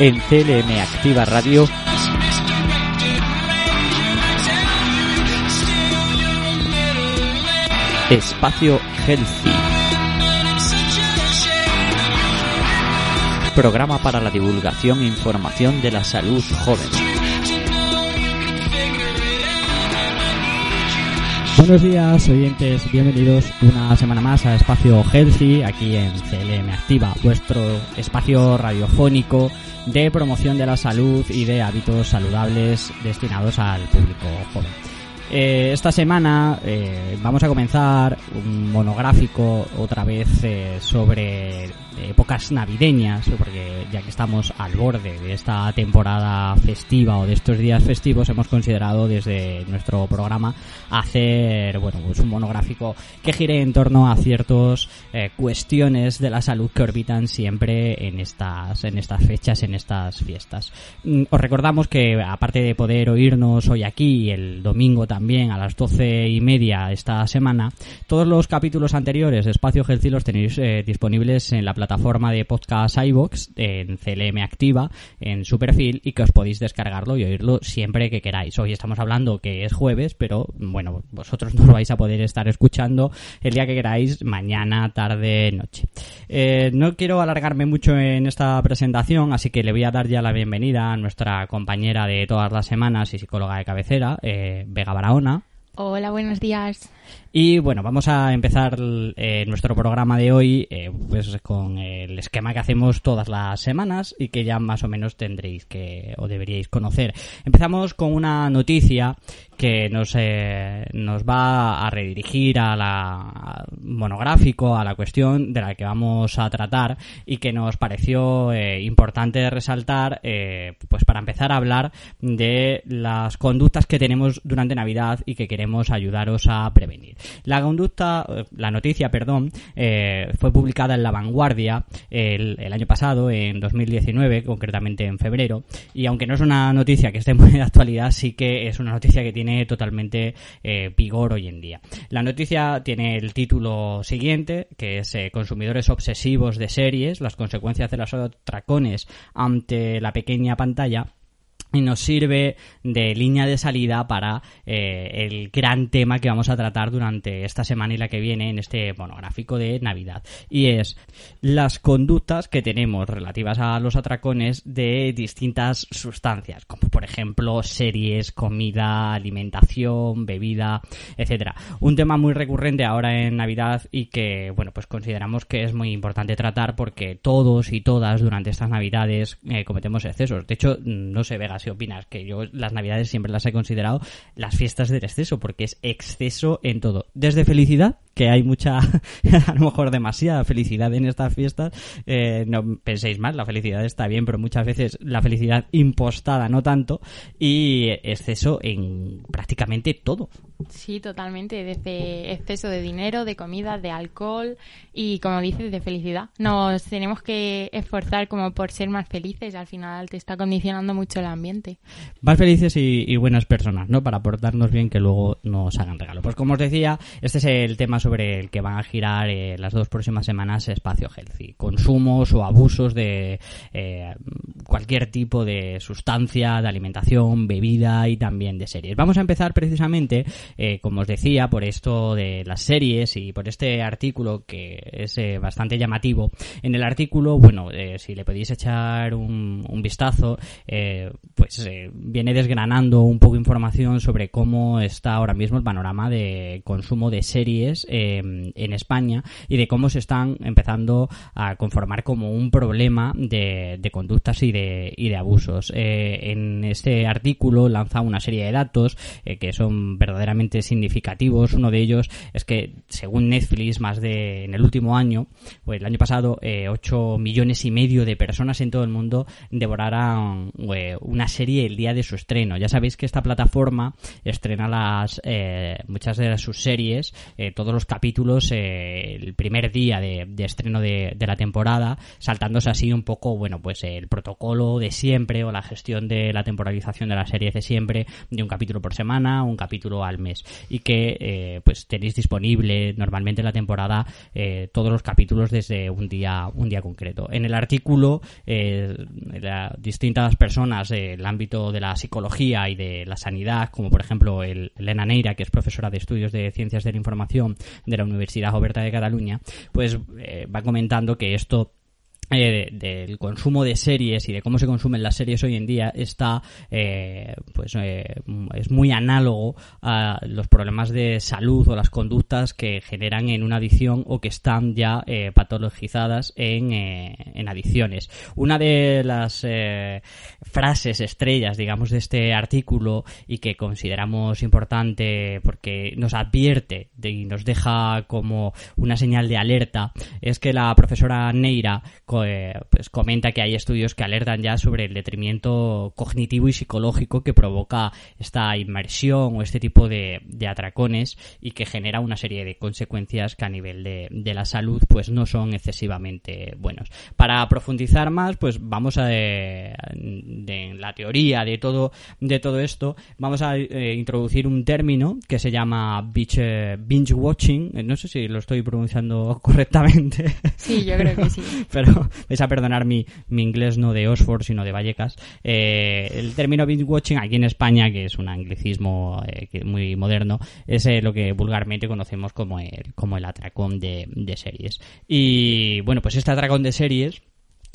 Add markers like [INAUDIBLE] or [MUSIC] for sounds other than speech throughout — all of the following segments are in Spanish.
En CLM Activa Radio Espacio Healthy. Programa para la divulgación e información de la salud joven. Buenos días, oyentes, bienvenidos una semana más a Espacio Healthy, aquí en CLM Activa, vuestro espacio radiofónico de promoción de la salud y de hábitos saludables destinados al público joven. Eh, esta semana eh, vamos a comenzar un monográfico otra vez eh, sobre épocas navideñas, porque ya que estamos al borde de esta temporada festiva o de estos días festivos, hemos considerado desde nuestro programa hacer bueno pues un monográfico que gire en torno a ciertas cuestiones de la salud que orbitan siempre en estas en estas fechas, en estas fiestas. Mm, Os recordamos que aparte de poder oírnos hoy aquí el domingo también a las doce y media esta semana, todos los capítulos anteriores de Espacio Healthy los tenéis eh, disponibles en la plataforma de podcast iVox, en CLM Activa, en su perfil, y que os podéis descargarlo y oírlo siempre que queráis. Hoy estamos hablando que es jueves, pero bueno, vosotros [LAUGHS] no vais a poder estar escuchando el día que queráis, mañana, tarde, noche. Eh, no quiero alargarme mucho en esta presentación, así que le voy a dar ya la bienvenida a nuestra compañera de todas las semanas y psicóloga de cabecera, eh, Vega Hola, buenos días. Y bueno, vamos a empezar eh, nuestro programa de hoy eh, pues con el esquema que hacemos todas las semanas y que ya más o menos tendréis que o deberíais conocer. Empezamos con una noticia que nos, eh, nos va a redirigir a la al monográfico, a la cuestión de la que vamos a tratar y que nos pareció importante resaltar pues para empezar a hablar de las conductas que tenemos durante Navidad y que queremos ayudaros a prevenir. La conducta, eh, la noticia, perdón, eh, fue publicada en La Vanguardia el, el año pasado, en 2019, concretamente en febrero, y aunque no es una noticia que esté muy de actualidad, sí que es una noticia que tiene totalmente eh, vigor hoy en día. La noticia tiene el título siguiente, que es eh, Consumidores obsesivos de series, las consecuencias de los atracones ante la pequeña pantalla y nos sirve de línea de salida para eh, el gran tema que vamos a tratar durante esta semana y la que viene en este monográfico de Navidad. Y es las conductas que tenemos relativas a los atracones de distintas sustancias, como por ejemplo series, comida, alimentación, bebida, etcétera. Un tema muy recurrente ahora en Navidad y que, bueno, pues consideramos que es muy importante tratar porque todos y todas durante estas Navidades eh, cometemos excesos. De hecho, no se vega si opinas, que yo las navidades siempre las he considerado las fiestas del exceso, porque es exceso en todo. Desde felicidad, que hay mucha, [LAUGHS] a lo mejor demasiada felicidad en estas fiestas, eh, no penséis mal, la felicidad está bien, pero muchas veces la felicidad impostada no tanto, y exceso en prácticamente todo. Sí, totalmente. Desde exceso de dinero, de comida, de alcohol y, como dices, de felicidad. Nos tenemos que esforzar como por ser más felices. Al final te está condicionando mucho el ambiente. Más felices y, y buenas personas, ¿no? Para portarnos bien que luego nos hagan regalo. Pues como os decía, este es el tema sobre el que van a girar eh, las dos próximas semanas Espacio Healthy. Consumos o abusos de eh, cualquier tipo de sustancia, de alimentación, bebida y también de series. Vamos a empezar precisamente eh, como os decía, por esto de las series y por este artículo que es eh, bastante llamativo. En el artículo, bueno, si le podéis echar un, un vistazo, pues viene desgranando un poco información sobre cómo está ahora mismo el panorama de consumo de series eh, en España y de cómo se están empezando a conformar como un problema de, conductas y de, y de abusos. Eh, en este artículo lanza una serie de datos eh, que son verdaderamente significativos. Uno de ellos es que, según Netflix, más de en el último año, o el año pasado, eh, 8 millones y medio de personas en todo el mundo devoraran eh, una serie el día de su estreno. Ya sabéis que esta plataforma estrena las eh, muchas de sus series, eh, todos los capítulos eh, el primer día de, estreno de, la temporada, saltándose así un poco, bueno, pues el protocolo de siempre o la gestión de la temporalización de la serie de siempre, de un capítulo por semana, un capítulo al mes. Y que eh, pues tenéis disponible normalmente la temporada eh, todos los capítulos desde un día, un día concreto. En el artículo, distintas personas del ámbito de la psicología y de la sanidad, como por ejemplo el, Elena Neira, que es profesora de estudios de ciencias de la información de la Universidad Oberta de Cataluña, pues eh, va comentando que esto eh, de- del consumo de series y de cómo se consumen las series hoy en día está eh, pues eh, es muy análogo a los problemas de salud o las conductas que generan en una adicción o que están ya eh, patologizadas en, en adicciones. Una de las frases estrellas digamos de este artículo y que consideramos importante porque nos advierte y nos deja como una señal de alerta es que la profesora Neira pues comenta que hay estudios que alertan ya sobre el detrimento cognitivo y psicológico que provoca esta inmersión o este tipo de, de atracones y que genera una serie de consecuencias que a nivel de, de la salud pues no son excesivamente buenos. Para profundizar más pues vamos a eh, de la teoría de todo de todo esto vamos a eh, introducir un término que se llama binge, eh, binge watching Eh, no sé si lo estoy pronunciando [LAUGHS] correctamente Sí, yo creo que sí. [LAUGHS] pero [LAUGHS] vais a perdonar mi, mi inglés no de Oxford sino de Vallecas. Eh, el término binge watching aquí en España que es un anglicismo eh, muy moderno es eh, lo que vulgarmente conocemos como el, como el atracón de, de series. Y bueno pues este atracón de series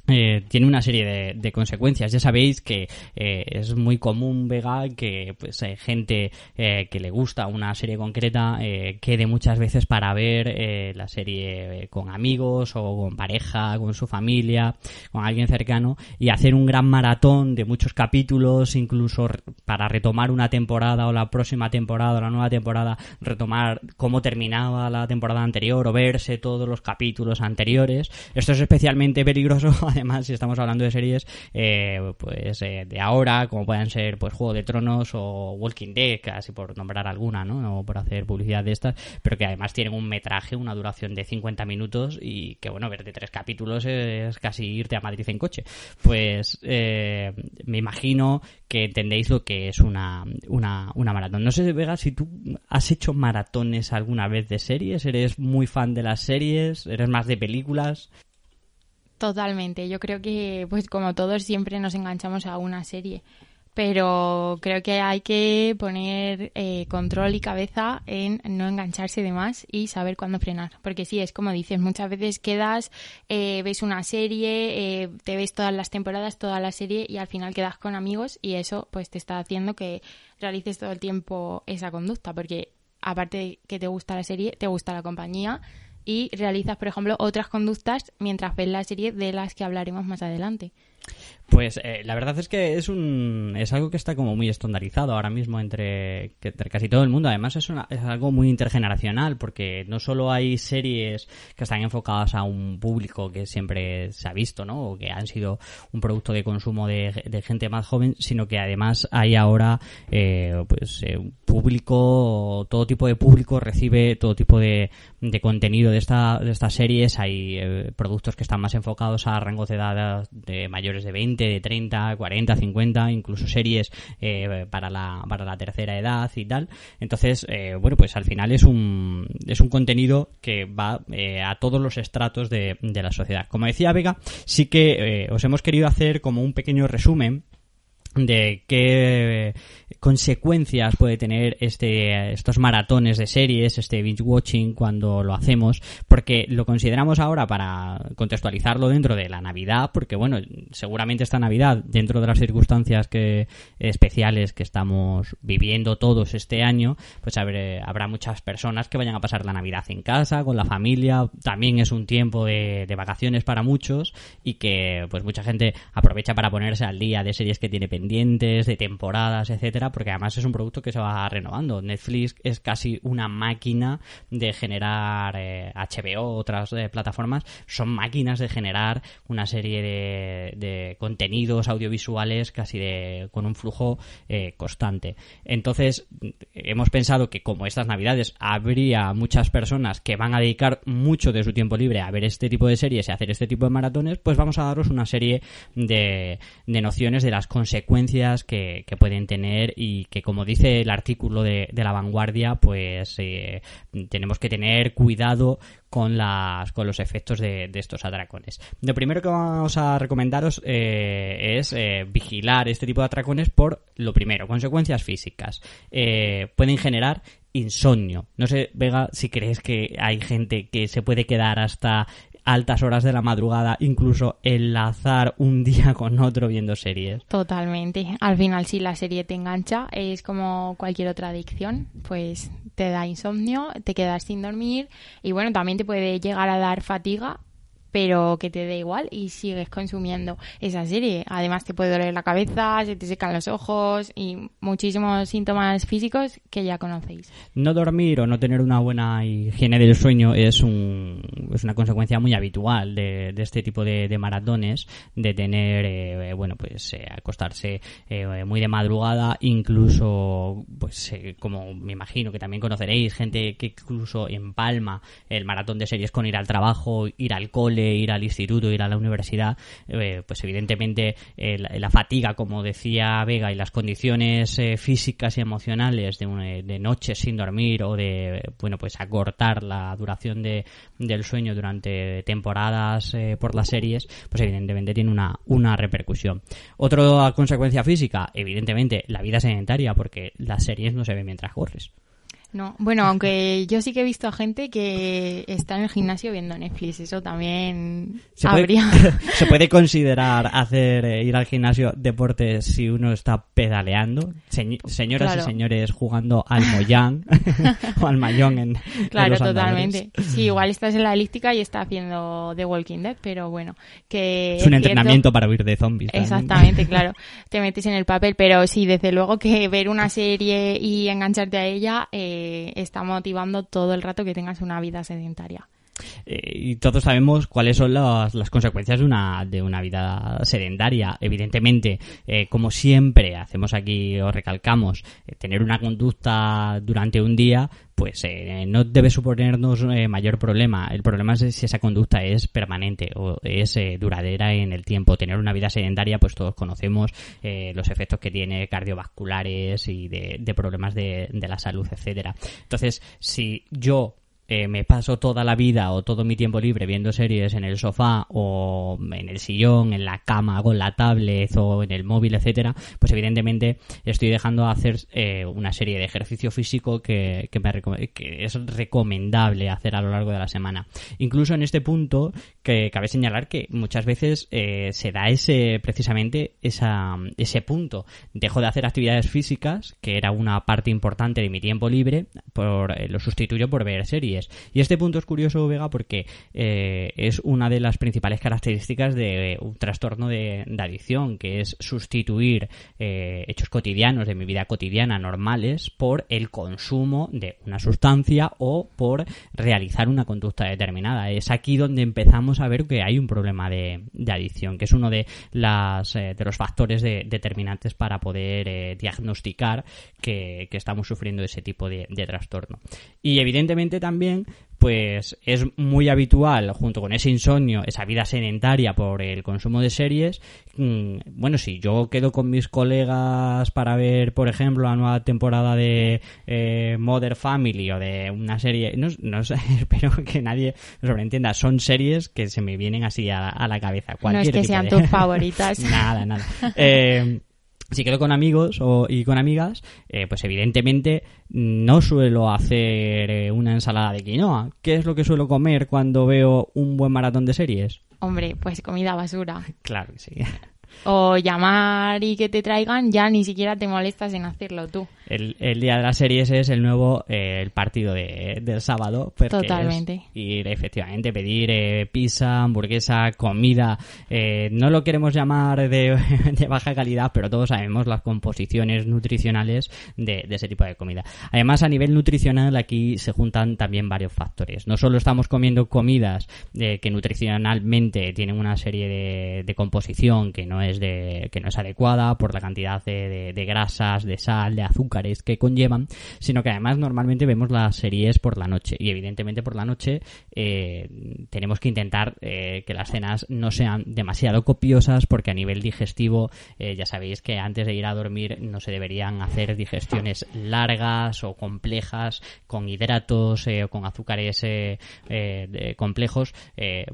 eh, tiene una serie de, de consecuencias. Ya sabéis que eh, es muy común, Vega, que pues hay gente eh, que le gusta una serie concreta eh, quede muchas veces para ver eh, la serie eh, con amigos o con pareja, con su familia, con alguien cercano y hacer un gran maratón de muchos capítulos, incluso para retomar una temporada o la próxima temporada o la nueva temporada, retomar cómo terminaba la temporada anterior o verse todos los capítulos anteriores. Esto es especialmente peligroso, [LAUGHS] además, si estamos hablando de series eh, pues eh, de ahora, como puedan ser pues Juego de Tronos o Walking Dead, casi por nombrar alguna, ¿no? No por hacer publicidad de estas, pero que además tienen un metraje, una duración de 50 minutos y que, bueno, ver de tres capítulos es casi irte a Madrid en coche. Pues eh, me imagino que entendéis lo que es una, una, una maratón. No sé, Vega, si tú has hecho maratones alguna vez de series, eres muy fan de las series, eres más de películas. Totalmente. Yo creo que, pues como todos, siempre nos enganchamos a una serie. Pero creo que hay que poner eh, control y cabeza en no engancharse de más y saber cuándo frenar. Porque sí, es como dices, muchas veces quedas, eh, ves una serie, eh, te ves todas las temporadas, toda la serie y al final quedas con amigos y eso pues te está haciendo que realices todo el tiempo esa conducta. Porque aparte de que te gusta la serie, te gusta la compañía y realizas, por ejemplo, otras conductas mientras ves la serie de las que hablaremos más adelante. Pues eh, la verdad es que es un es algo que está como muy estandarizado ahora mismo entre, entre casi todo el mundo. Además es, una- es algo muy intergeneracional porque no solo hay series que están enfocadas a un público que siempre se ha visto, ¿no? O que han sido un producto de consumo de, de gente más joven, sino que además hay ahora eh, pues eh, público, todo tipo de público recibe todo tipo de, de contenido de esta de estas series. Hay eh, productos que están más enfocados a rangos de edad de mayores de 20, de 30, 40, 50, incluso series eh, para la para la tercera edad y tal. Entonces, eh, bueno, pues al final es un es un contenido que va eh, a todos los estratos de, de la sociedad. Como decía Vega, sí que eh, os hemos querido hacer como un pequeño resumen de qué consecuencias puede tener este estos maratones de series, este binge watching cuando lo hacemos, porque lo consideramos ahora para contextualizarlo dentro de la Navidad, porque bueno, seguramente esta Navidad dentro de las circunstancias que especiales que estamos viviendo todos este año, pues habré- habrá muchas personas que vayan a pasar la Navidad en casa con la familia, también es un tiempo de, vacaciones para muchos y que pues mucha gente aprovecha para ponerse al día de series que tiene de temporadas, etcétera, porque además es un producto que se va renovando. Netflix es casi una máquina de generar eh, HBO, otras eh, plataformas, son máquinas de generar una serie de, contenidos audiovisuales casi de con un flujo eh, constante. Entonces, hemos pensado que como estas navidades habría muchas personas que van a dedicar mucho de su tiempo libre a ver este tipo de series y hacer este tipo de maratones, pues vamos a daros una serie de nociones de las consecuencias que, pueden tener y que, como dice el artículo de, la vanguardia, pues eh, tenemos que tener cuidado con las con los efectos de, estos atracones. Lo primero que vamos a recomendaros eh, es eh, vigilar este tipo de atracones por lo primero, consecuencias físicas. Pueden generar insomnio. No sé, Vega, si crees que hay gente que se puede quedar hasta altas horas de la madrugada, incluso enlazar un [LAUGHS] día con otro viendo series. Totalmente. Al final, si la serie te engancha, es como cualquier otra adicción, pues te da insomnio, te quedas sin dormir y bueno, también te puede llegar a dar fatiga, pero que te dé igual y sigues consumiendo esa serie. Además te puede doler la cabeza, se te secan los ojos y muchísimos síntomas físicos que ya conocéis. No dormir o no tener una buena higiene del sueño es, un, es una consecuencia muy habitual de, de este tipo de, de, maratones, de tener, eh, bueno, pues eh, acostarse eh, muy de madrugada, incluso, pues eh, como me imagino que también conoceréis, gente que incluso empalma el maratón de series con ir al trabajo, ir al cole, ir al instituto, ir a la universidad, eh, pues evidentemente eh, la, fatiga, como decía Vega, y las condiciones eh, físicas y emocionales de, un, de, noches sin dormir o de, bueno, pues acortar la duración de, del sueño durante temporadas por las series, pues evidentemente tiene una, una repercusión. Otra consecuencia física, evidentemente la vida sedentaria, porque las series no se ven mientras corres. No, bueno, aunque yo sí que he visto a gente que está en el gimnasio viendo Netflix, eso también se habría. Puede, [LAUGHS] se puede considerar hacer eh, ir al gimnasio deporte si uno está pedaleando, Se, señoras claro. y señores jugando al [LAUGHS] Moyang o al Mayón en Claro, en los totalmente. Sí, igual estás en la elíptica y está haciendo The Walking Dead, pero bueno, que es un entrenamiento cierto... para huir de zombies. ¿también? Exactamente, [LAUGHS] claro. Te metes en el papel, pero sí, desde luego que ver una serie y engancharte a ella eh, está motivando todo el rato que tengas una vida sedentaria. Eh, y todos sabemos cuáles son las, las, consecuencias de una, de una vida sedentaria. Evidentemente, eh, como siempre hacemos aquí o recalcamos, eh, tener una conducta durante un día, pues eh, no debe suponernos mayor problema. El problema es si esa conducta es permanente o es duradera en el tiempo. Tener una vida sedentaria, pues todos conocemos los efectos que tiene cardiovasculares y de, de problemas de, de la salud, etcétera. Entonces, si yo eh, me paso toda la vida o todo mi tiempo libre viendo series en el sofá o en el sillón, en la cama, con la tablet o en el móvil, etcétera, pues evidentemente estoy dejando de hacer eh, una serie de ejercicio físico que, que, me, que, es recomendable hacer a lo largo de la semana. Incluso en este punto, que cabe señalar que muchas veces eh, se da ese precisamente esa, ese punto. Dejo de hacer actividades físicas, que era una parte importante de mi tiempo libre, por lo sustituyo por ver series y este punto es curioso, Vega, porque eh, es una de las principales características de un trastorno de, adicción, que es sustituir eh, hechos cotidianos de mi vida cotidiana normales por el consumo de una sustancia o por realizar una conducta determinada. Es aquí donde empezamos a ver que hay un problema de, adicción, que es uno de, las, eh, de los factores de, determinantes para poder diagnosticar que, estamos sufriendo ese tipo de trastorno. Y evidentemente también pues es muy habitual, junto con ese insomnio, esa vida sedentaria por el consumo de series. Mmm, bueno, si yo quedo con mis colegas para ver, por ejemplo, la nueva temporada de eh, Mother Family o de una serie, no, no [LAUGHS] espero que nadie sobreentienda, son series que se me vienen así a, a la cabeza. no es que sean de... tus [LAUGHS] favoritas. nada, nada. [LAUGHS] Eh, si quedo con amigos o, y con amigas, eh, pues evidentemente no suelo hacer eh, una ensalada de quinoa. ¿Qué es lo que suelo comer cuando veo un buen maratón de series? Hombre, pues comida basura. [LAUGHS] Claro que sí. O llamar y que te traigan, ya ni siquiera te molestas en hacerlo tú. El, el día de las series es el nuevo eh, el partido de, del sábado. Totalmente. ir efectivamente, pedir eh, pizza, hamburguesa, comida. eh, no lo queremos llamar de, [LAUGHS] de baja calidad, pero todos sabemos las composiciones nutricionales de, de ese tipo de comida. Además, a nivel nutricional aquí se juntan también varios factores. No solo estamos comiendo comidas que nutricionalmente tienen una serie de, de composición que no es de que no es adecuada por la cantidad de, grasas, de sal, de que conllevan, sino que además normalmente vemos las series por la noche. Y evidentemente por la noche eh, tenemos que intentar eh, que las cenas no sean demasiado copiosas porque a nivel digestivo eh, ya sabéis que antes de ir a dormir no se deberían hacer digestiones largas o complejas con hidratos o con azúcares complejos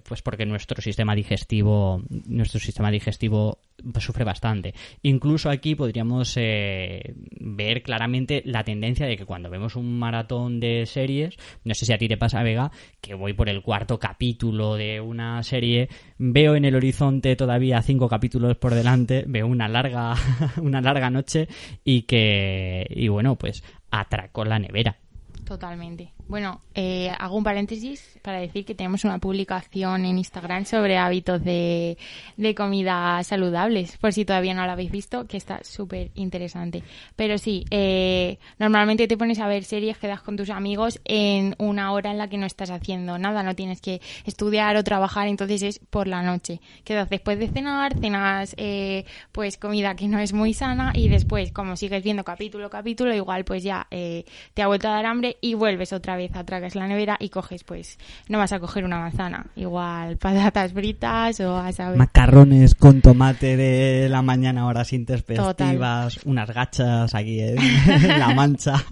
pues porque nuestro sistema digestivo nuestro sistema digestivo sufre bastante. Incluso aquí podríamos ver claramente la tendencia de que cuando vemos un maratón de series no sé si a ti te pasa Vega que voy por el cuarto capítulo de una serie veo en el horizonte todavía cinco capítulos por delante veo una larga [LAUGHS] una larga noche y que y bueno pues atracó la nevera Totalmente. Bueno, eh, hago un paréntesis para decir que tenemos una publicación en Instagram sobre hábitos de, de comida saludables, por si todavía no la habéis visto, que está súper interesante. Pero sí, eh, normalmente te pones a ver series, quedas con tus amigos en una hora en la que no estás haciendo nada, no tienes que estudiar o trabajar, entonces es por la noche. Quedas después de cenar, cenas eh, pues comida que no es muy sana y después, como sigues viendo capítulo capítulo, igual pues ya eh, te ha vuelto a dar hambre y vuelves otra vez, atracas la nevera y coges pues, no vas a coger una manzana, igual patatas fritas o a saber. macarrones con tomate de la mañana horas intempestivas unas gachas aquí en [LAUGHS] la mancha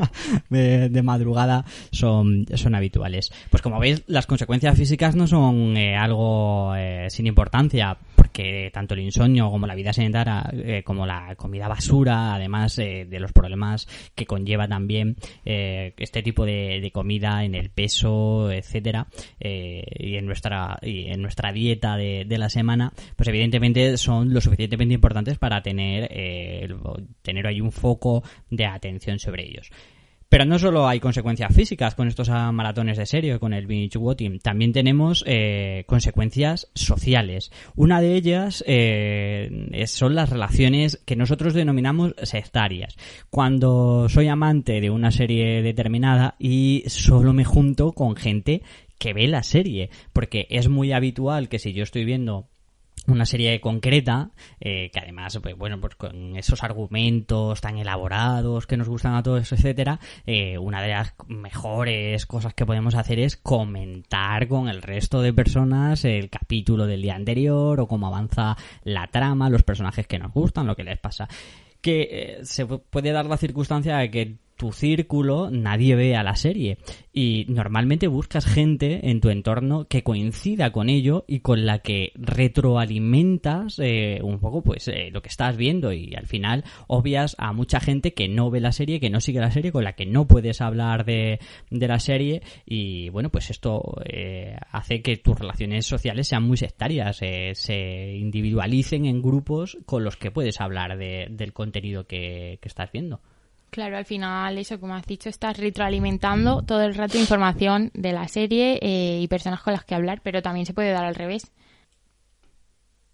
de, de madrugada son, son habituales pues como veis las consecuencias físicas no son eh, algo eh, sin importancia porque tanto el insomnio como la vida sedentaria eh, como la comida basura además de los problemas que conlleva también este tipo de, de comida en el peso etcétera eh, y en nuestra y en nuestra dieta de, de la semana pues evidentemente son lo suficientemente importantes para tener eh, tener ahí un foco de atención sobre ellos pero no solo hay consecuencias físicas con estos maratones de serie, con el binge watching, también tenemos eh, consecuencias sociales. Una de ellas eh, son las relaciones que nosotros denominamos sectarias. Cuando soy amante de una serie determinada y solo me junto con gente que ve la serie, porque es muy habitual que si yo estoy viendo una serie concreta eh, que además pues bueno pues con esos argumentos tan elaborados que nos gustan a todos etcétera eh, una de las mejores cosas que podemos hacer es comentar con el resto de personas el capítulo del día anterior o cómo avanza la trama los personajes que nos gustan lo que les pasa. Que eh, se pu- puede dar la circunstancia de que tu círculo nadie vea la serie. Y normalmente buscas gente en tu entorno que coincida con ello y con la que retroalimentas eh, un poco pues eh, lo que estás viendo. Y al final obvias a mucha gente que no ve la serie, que no sigue la serie, con la que no puedes hablar de, de la serie. Y bueno pues esto eh, hace que tus relaciones sociales sean muy sectarias, eh, se individualicen en grupos con los que puedes hablar de- del contenido que, que estás viendo. Claro, al final, eso, como has dicho, estás retroalimentando todo el rato información de la serie eh, y personas con las que hablar, pero también se puede dar al revés.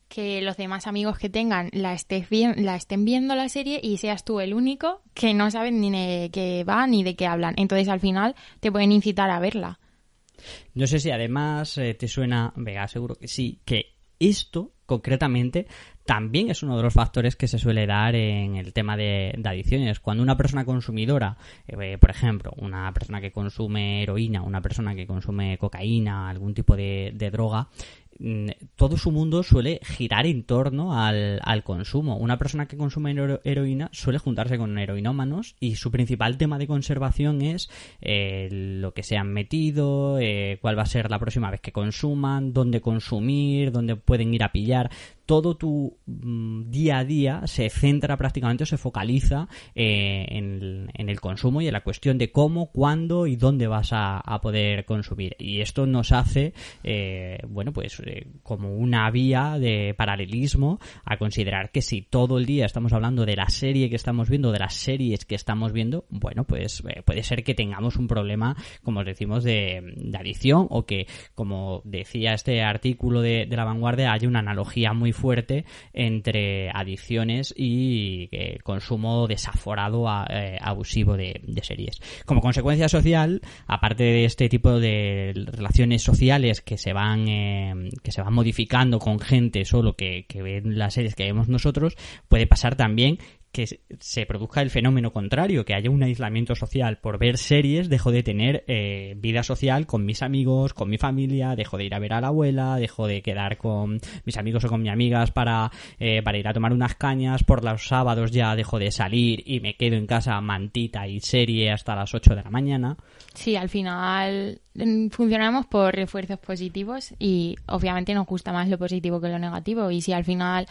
Que los demás amigos que tengan la, estés vi- la estén viendo la serie y seas tú el único que no saben ni de qué va ni de qué hablan. Entonces, al final, te pueden incitar a verla. No sé si además eh, te suena, Vega, seguro que sí, que esto concretamente también es uno de los factores que se suele dar en el tema de, adicciones. Cuando una persona consumidora, eh, por ejemplo, una persona que consume heroína, una persona que consume cocaína, algún tipo de, droga, mm, todo su mundo suele girar en torno al, consumo. Una persona que consume hero- heroína suele juntarse con heroinómanos y su principal tema de conservación es eh, lo que se han metido, eh, cuál va a ser la próxima vez que consuman, dónde consumir, dónde pueden ir a pillar. Todo tu mm, día a día se centra prácticamente o se focaliza eh, en, en el consumo y en la cuestión de cómo, cuándo y dónde vas a, poder consumir. Y esto nos hace, eh, bueno, pues eh, como una vía de paralelismo a considerar que si todo el día estamos hablando de la serie que estamos viendo, de las series que estamos viendo, bueno, pues eh, puede ser que tengamos un problema, como os decimos, de, de adicción o que, como decía este artículo de, de la vanguardia, haya una analogía muy fuerte entre adicciones y eh, consumo desaforado eh, abusivo de, series. Como consecuencia social, aparte de este tipo de relaciones sociales que se van eh, que se van modificando con gente solo que, que ve las series que vemos nosotros, puede pasar también que se- produzca el fenómeno contrario, que haya un aislamiento social por ver series, dejo de tener eh, vida social con mis amigos, con mi familia, dejo de ir a ver a la abuela, dejo de quedar con mis amigos o con mis amigas para, eh, para ir a tomar unas cañas, por los sábados ya dejo de salir y me quedo en casa mantita y serie hasta las 8 de la mañana. Sí, al final mm, funcionamos por refuerzos positivos y obviamente nos gusta más lo positivo que lo negativo. Y si al final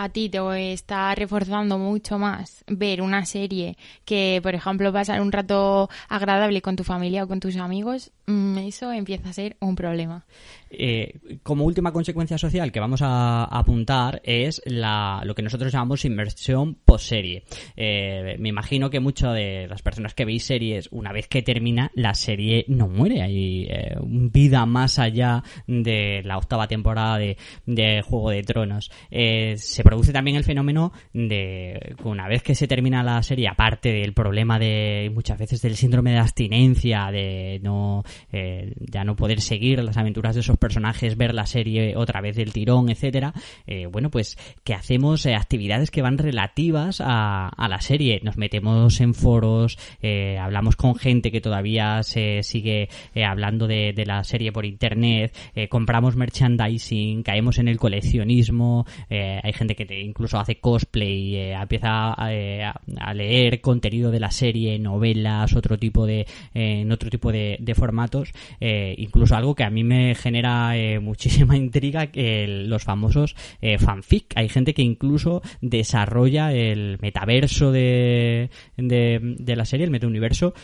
a ti te está reforzando mucho más ver una serie que, por ejemplo, pasar un rato agradable con tu familia o con tus amigos, mm, eso empieza a ser un problema. Eh, como última consecuencia social que vamos a, apuntar es la, lo que nosotros llamamos inversión post-serie. Eh, me imagino que muchas de las personas que veis series, una vez que termina, la serie no muere. Hay eh, vida más allá de la octava temporada de, de Juego de Tronos. Eh, produce también el fenómeno de que una vez que se termina la serie, aparte del problema de muchas veces del síndrome de abstinencia, de no eh, ya no poder seguir las aventuras de esos personajes, ver la serie otra vez del tirón, etcétera, eh, bueno, pues que hacemos eh, actividades que van relativas a, la serie. Nos metemos en foros, eh, hablamos con gente que todavía se sigue hablando de, de la serie por internet, compramos merchandising, caemos en el coleccionismo, hay gente que te incluso hace cosplay, eh, empieza a, eh, a- leer contenido de la serie, novelas, otro tipo de, en otro tipo de, formatos, eh, incluso algo que a mí me genera [LAUGHS] muchísima intriga, que los famosos fanfic. Hay gente que incluso desarrolla el metaverso de, de, la serie, el metauniverso,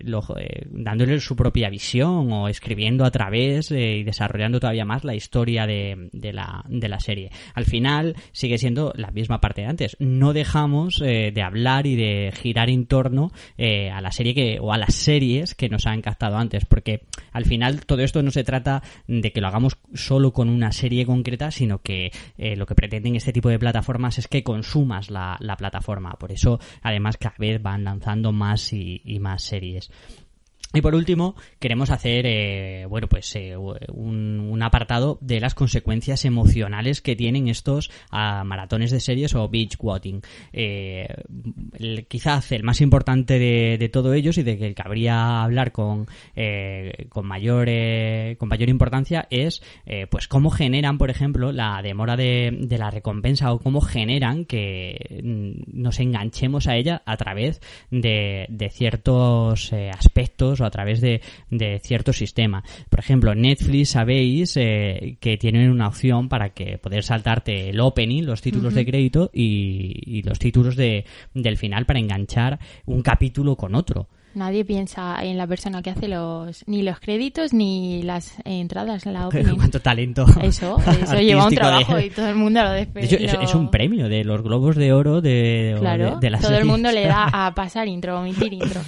lo- dándole su propia visión o escribiendo a través y desarrollando todavía más la historia de la, de la serie. Al final sigue siendo la misma parte de antes. No dejamos eh, de hablar y de girar en torno eh, a la serie que, o a las series que nos han captado antes, porque al final todo esto no se trata de que lo hagamos solo con una serie concreta, sino que eh, lo que pretenden este tipo de plataformas es que consumas la, la plataforma. Por eso, además, cada vez van lanzando más y, y más series. Y por último, queremos hacer, eh, bueno, pues eh, un, apartado de las consecuencias emocionales que tienen estos ah, maratones de series o binge watching. Eh, quizás el más importante de, de todo ellos y de que cabría hablar con, eh, con mayor con mayor importancia es, pues cómo generan, por ejemplo, la demora de, de la recompensa o cómo generan que mm, nos enganchemos a ella a través de, de ciertos aspectos o a través de, de ciertos sistemas. Por ejemplo, Netflix sabéis eh, que tienen una opción para que poder saltarte el opening, los títulos de crédito y, y los títulos de, del final para enganchar un capítulo con otro. Nadie piensa en la persona que hace los ni los créditos ni las entradas, la [LAUGHS] opening. Cuánto talento. Eso, eso lleva un de- trabajo y todo el mundo lo De después. hecho, es, es un premio de los globos de oro de, Claro, de, de la todo el mundo le da [LAUGHS] a pasar intro, omitir intro.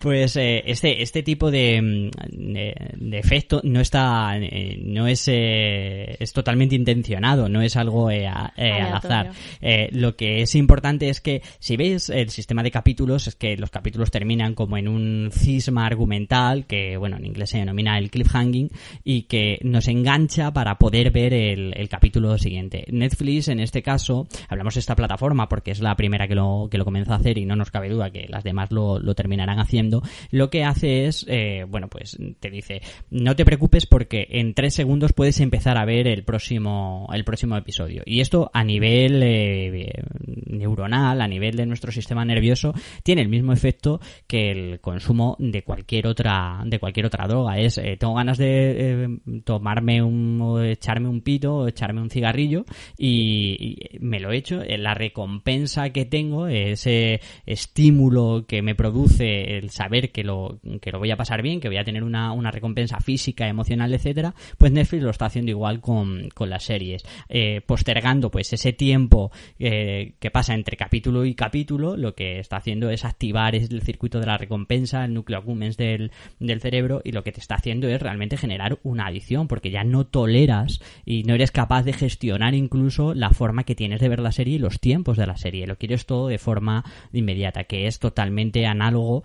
Pues eh, este este tipo de, mm, de, de efecto no está eh, no es eh, es totalmente intencionado no es algo eh, a- eh, al azar. Eh, lo que es importante es que si veis el sistema de capítulos es que los capítulos terminan como en un cisma argumental que bueno en inglés se denomina el cliffhanging y que nos engancha para poder ver el, el capítulo siguiente. Netflix en este caso hablamos de esta plataforma porque es la primera que lo que lo comenzó a hacer y no nos cabe duda que las demás lo, lo terminarán haciendo lo que hace es, eh, bueno, pues te dice, no te preocupes porque en tres segundos puedes empezar a ver el próximo, el próximo episodio. Y esto a nivel, eh, neuronal, a nivel de nuestro sistema nervioso, tiene el mismo efecto que el consumo de cualquier otra, de cualquier otra droga. Es, eh, tengo ganas de tomarme un, echarme un pito, o echarme un cigarrillo y, me lo echo. Eh, La recompensa que tengo, ese estímulo que me produce el saber que lo, que lo voy a pasar bien, que voy a tener una, una recompensa física, emocional, etcétera, pues Netflix lo está haciendo igual con, con las series. Eh, postergando pues ese tiempo eh, que pasa entre capítulo y capítulo, lo que está haciendo es activar el circuito de la recompensa, el núcleo accumbens del, del cerebro, y lo que te está haciendo es realmente generar una adicción, porque ya no toleras y no eres capaz de gestionar incluso la forma que tienes de ver la serie y los tiempos de la serie. Lo quieres todo de forma inmediata, que es totalmente análogo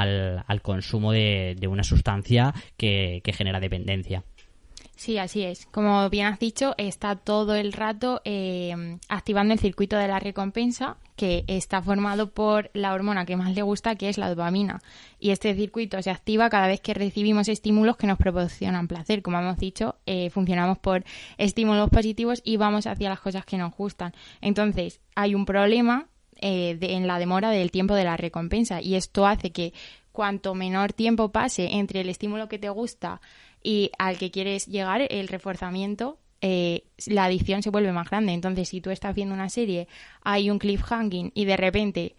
al, consumo de, una sustancia que, genera dependencia. Sí, así es. Como bien has dicho, está todo el rato eh, activando el circuito de la recompensa, que está formado por la hormona que más le gusta, que es la dopamina. Y este circuito se activa cada vez que recibimos estímulos que nos proporcionan placer. Como hemos dicho, eh, funcionamos por estímulos positivos y vamos hacia las cosas que nos gustan. Entonces, hay un problema eh, de- en la demora del tiempo de la recompensa y esto hace que cuanto menor tiempo pase entre el estímulo que te gusta y al que quieres llegar, el reforzamiento, eh, la adicción se vuelve más grande. Entonces, si tú estás viendo una serie, hay un cliffhanging y de repente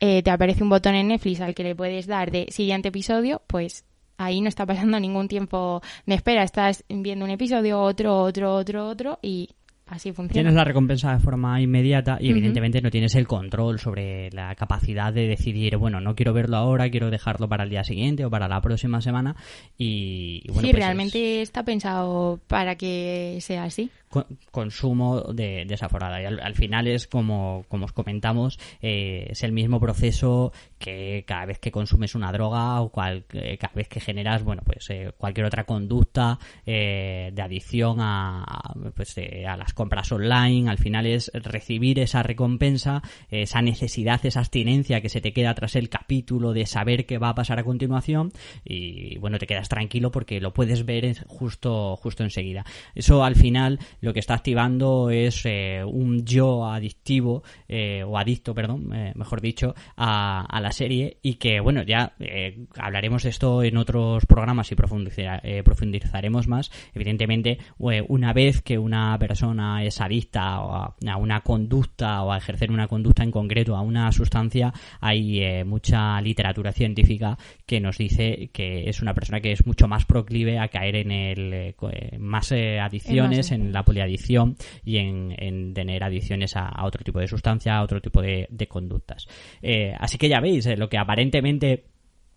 eh, te aparece un botón en Netflix al que le puedes dar de siguiente episodio, pues ahí no está pasando ningún tiempo de espera. Estás viendo un episodio, otro, otro, otro, otro y así funciona. Tienes la recompensa de forma inmediata y evidentemente no tienes el control sobre la capacidad de decidir, bueno, no quiero verlo ahora, quiero dejarlo para el día siguiente o para la próxima semana y, y bueno, sí, pues realmente está pensado para que sea así. Co- consumo de, de esa forada. Y al, al final es como, como os comentamos, eh, es el mismo proceso que cada vez que consumes una droga o cual- eh, cada vez que generas, bueno, pues eh, cualquier otra conducta de adicción a, a, pues, a las compras online. Al final es recibir esa recompensa, esa necesidad, esa abstinencia que se te queda tras el capítulo de saber qué va a pasar a continuación y bueno, te quedas tranquilo porque lo puedes ver justo, justo enseguida. Eso al final lo que está activando es eh, un yo adictivo eh, o adicto, perdón, eh, mejor dicho, a, a la serie y que bueno, ya eh, hablaremos de esto en otros programas y profundizar- eh, profundizaremos más. Evidentemente, una vez que una persona es adicta a, a una conducta o a ejercer una conducta en concreto a una sustancia, hay mucha literatura científica que nos dice que es una persona que es mucho más proclive a caer en el más adicciones, En más- en la poliadicción y en, en tener adicciones a, otro tipo de sustancia, a otro tipo de, de conductas. Eh, así que ya veis, eh, lo que aparentemente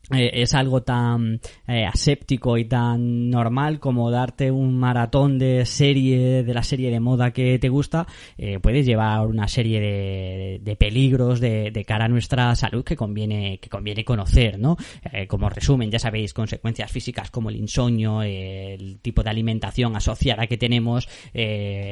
eh, es algo tan eh, aséptico y tan normal como darte un maratón de serie de la serie de moda que te gusta eh, puedes llevar una serie de, de peligros de, de cara a nuestra salud que conviene que conviene conocer no Eh, como resumen ya sabéis consecuencias físicas como el insomnio el tipo de alimentación asociada que tenemos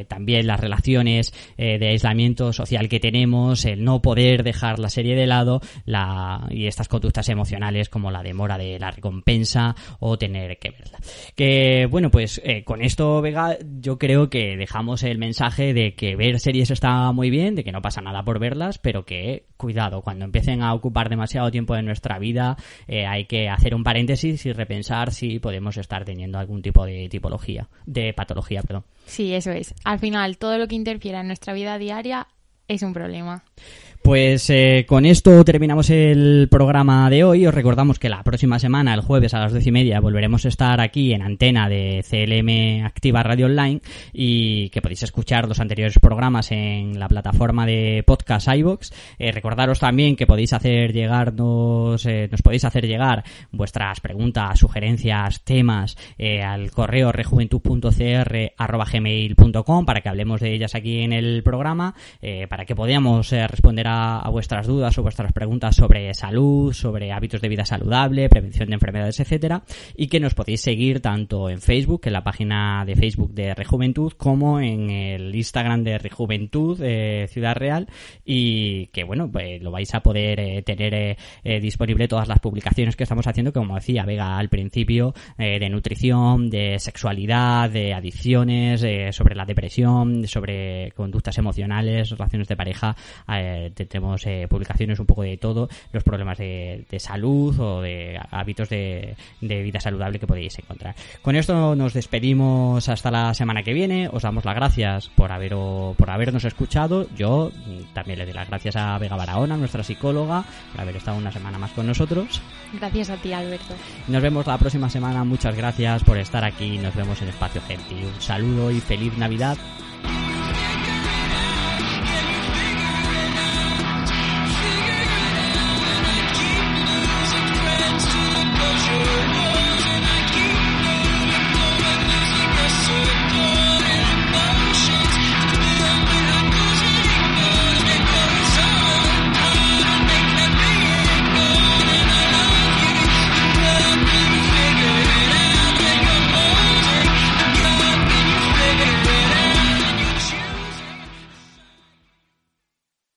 también las relaciones de aislamiento social que tenemos el no poder dejar la serie de lado la y estas conductas emocionales como la demora de la recompensa o tener que verla. Que bueno, pues eh, con esto, Vega, yo creo que dejamos el mensaje de que ver series está muy bien, de que no pasa nada por verlas, pero que cuidado, cuando empiecen a ocupar demasiado tiempo de nuestra vida, eh, hay que hacer un paréntesis y repensar si podemos estar teniendo algún tipo de tipología, de patología, perdón. Sí, eso es. Al final, todo lo que interfiera en nuestra vida diaria es un problema. Pues eh, con esto terminamos el programa de hoy. Os recordamos que la próxima semana, el jueves a las doce y media, volveremos a estar aquí en antena de CLM Activa Radio Online y que podéis escuchar los anteriores programas en la plataforma de podcast iVox. Eh, recordaros también que podéis hacer llegarnos, eh, nos podéis hacer llegar vuestras preguntas, sugerencias, temas al correo rejuventud.cr@gmail.com para que hablemos de ellas aquí en el programa, para que podamos responder a, a vuestras dudas o vuestras preguntas sobre salud, sobre hábitos de vida saludable, prevención de enfermedades, etcétera, y que nos podéis seguir tanto en Facebook, en la página de Facebook de Rejuventud, como en el Instagram de Rejuventud eh, Ciudad Real, y que bueno, pues lo vais a poder eh, tener eh, eh, disponible todas las publicaciones que estamos haciendo, que, como decía Vega al principio, de nutrición, de sexualidad, de adicciones, sobre la depresión, sobre conductas emocionales, relaciones de pareja tenemos eh, publicaciones un poco de todo, los problemas de, de salud o de hábitos de, de vida saludable que podéis encontrar. Con esto nos despedimos hasta la semana que viene. Os damos las gracias por, haber, por habernos escuchado. Yo también le doy las gracias a Vega Barahona, nuestra psicóloga, por haber estado una semana más con nosotros. Gracias a ti, Alberto. Nos vemos la próxima semana. Muchas gracias por estar aquí. Nos vemos en Espacio Genti. Un saludo y feliz Navidad.